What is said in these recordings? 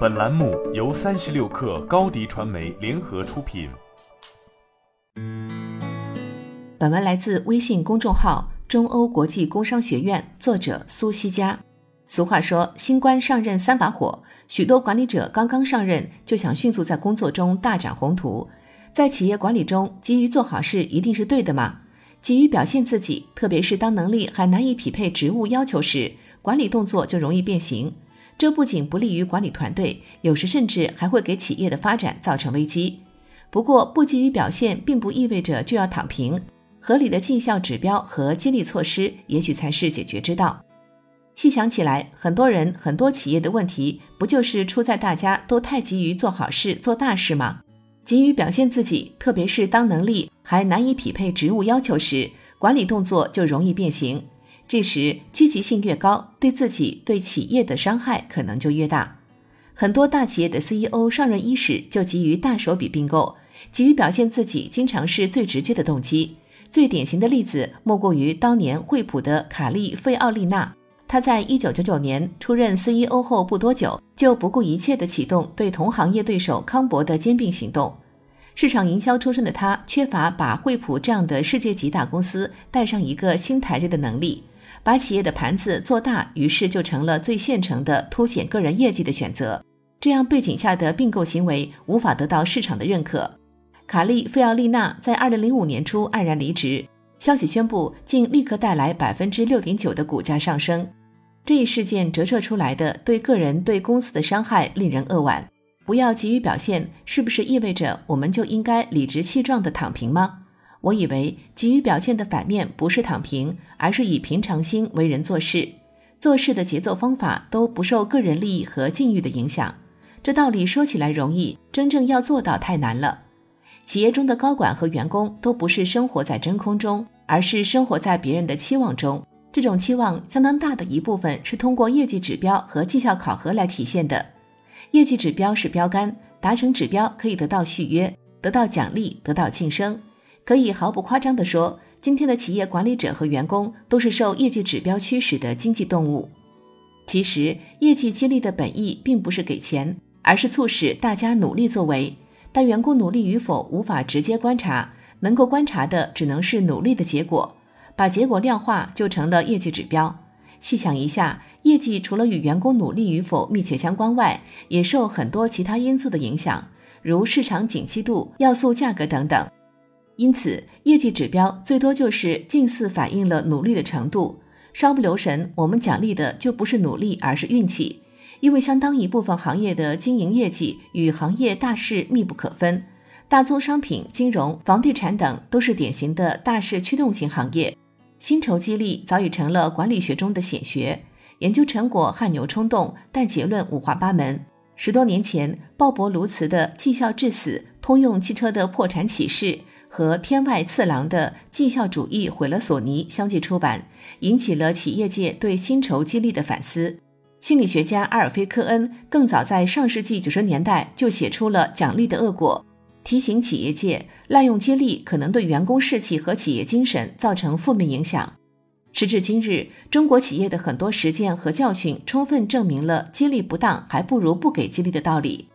本栏目由三十六氪高低传媒联合出品。本文来自微信公众号“中欧国际工商学院”，作者苏西佳。俗话说，新官上任三把火，许多管理者刚刚上任就想迅速在工作中大展宏图。在企业管理中，急于做好事一定是对的吗？急于表现自己，特别是当能力还难以匹配职务要求时，管理动作就容易变形。这不仅不利于管理团队，有时甚至还会给企业的发展造成危机。不过，不急于表现并不意味着就要躺平，合理的绩效指标和激励措施也许才是解决之道。细想起来，很多人、很多企业的问题，不就是出在大家都太急于做好事、做大事吗？急于表现自己，特别是当能力还难以匹配职务要求时，管理动作就容易变形。这时，积极性越高，对自己、对企业的伤害可能就越大。很多大企业的 CEO 上任伊始就急于大手笔并购，急于表现自己，经常是最直接的动机。最典型的例子莫过于当年惠普的卡利·费奥利纳。他在一九九九年出任 CEO 后不多久，就不顾一切地启动对同行业对手康柏的兼并行动。市场营销出身的他，缺乏把惠普这样的世界级大公司带上一个新台阶的能力。把企业的盘子做大，于是就成了最现成的凸显个人业绩的选择。这样背景下的并购行为无法得到市场的认可。卡利·费奥利纳在二零零五年初黯然离职，消息宣布竟立刻带来百分之六点九的股价上升。这一事件折射出来的对个人、对公司的伤害令人扼腕。不要急于表现，是不是意味着我们就应该理直气壮地躺平吗？我以为急于表现的反面不是躺平，而是以平常心为人做事。做事的节奏方法都不受个人利益和境遇的影响。这道理说起来容易，真正要做到太难了。企业中的高管和员工都不是生活在真空中，而是生活在别人的期望中。这种期望相当大的一部分是通过业绩指标和绩效考核来体现的。业绩指标是标杆，达成指标可以得到续约，得到奖励，得到晋升。可以毫不夸张地说，今天的企业管理者和员工都是受业绩指标驱使的经济动物。其实，业绩激励的本意并不是给钱，而是促使大家努力作为。但员工努力与否无法直接观察，能够观察的只能是努力的结果。把结果量化，就成了业绩指标。细想一下，业绩除了与员工努力与否密切相关外，也受很多其他因素的影响，如市场景气度、要素价格等等。因此，业绩指标最多就是近似反映了努力的程度。稍不留神，我们奖励的就不是努力，而是运气。因为相当一部分行业的经营业绩与行业大势密不可分，大宗商品、金融、房地产等都是典型的大势驱动型行业。薪酬激励早已成了管理学中的显学，研究成果汗牛充栋，但结论五花八门。十多年前，鲍勃·卢茨的《绩效致死：通用汽车的破产启示》。和天外次郎的绩效主义毁了索尼相继出版，引起了企业界对薪酬激励的反思。心理学家阿尔菲科恩更早在上世纪九十年代就写出了奖励的恶果，提醒企业界滥用激励可能对员工士气和企业精神造成负面影响。时至今日，中国企业的很多实践和教训充分证明了激励不当还不如不给激励的道理。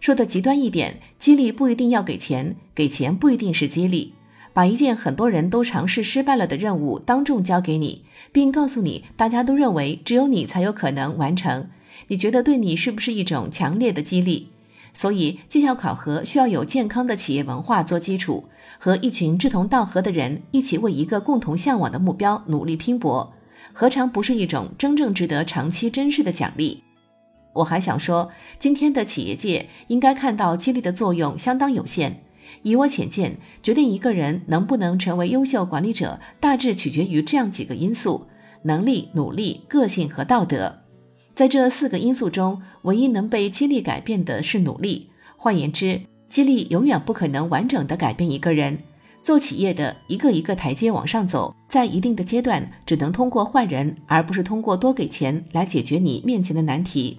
说的极端一点，激励不一定要给钱，给钱不一定是激励。把一件很多人都尝试失败了的任务当众交给你，并告诉你大家都认为只有你才有可能完成，你觉得对你是不是一种强烈的激励？所以绩效考核需要有健康的企业文化做基础，和一群志同道合的人一起为一个共同向往的目标努力拼搏，何尝不是一种真正值得长期珍视的奖励？我还想说，今天的企业界应该看到激励的作用相当有限。以我浅见，决定一个人能不能成为优秀管理者，大致取决于这样几个因素：能力、努力、个性和道德。在这四个因素中，唯一能被激励改变的是努力。换言之，激励永远不可能完整的改变一个人。做企业的一个一个台阶往上走，在一定的阶段，只能通过换人，而不是通过多给钱来解决你面前的难题。